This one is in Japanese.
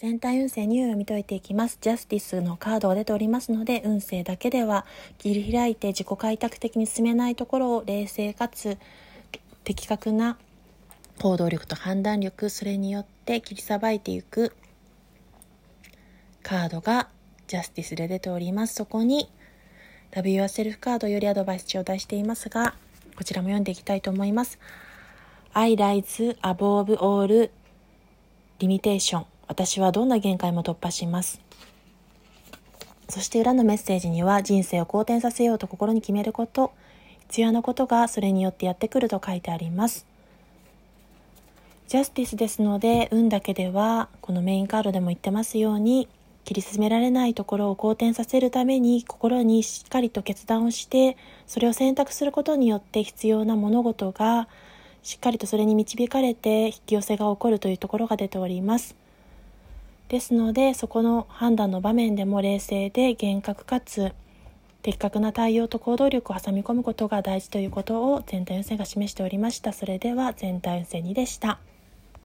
全体運勢に読み解いていきます。ジャスティスのカードが出ておりますので、運勢だけでは切り開いて自己開拓的に進めないところを冷静かつ的確な行動力と判断力、それによって切りさばいていくカードがジャスティスで出ております。そこに Love Yourself カードよりアドバイス頂戴していますが、こちらも読んでいきたいと思います。I rise above all limitation 私はどんな限界も突破します。そして裏のメッセージには人生を好転させようと心に決めること、必要なことがそれによってやってくると書いてあります。ジャスティスですので、運だけでは、このメインカードでも言ってますように、切り進められないところを好転させるために心にしっかりと決断をしてそれを選択することによって必要な物事がしっかりとそれに導かれて引き寄せが起こるというところが出ております。ですのでそこの判断の場面でも冷静で厳格かつ的確な対応と行動力を挟み込むことが大事ということを全体運勢が示しておりました。それでは全体運勢2でした。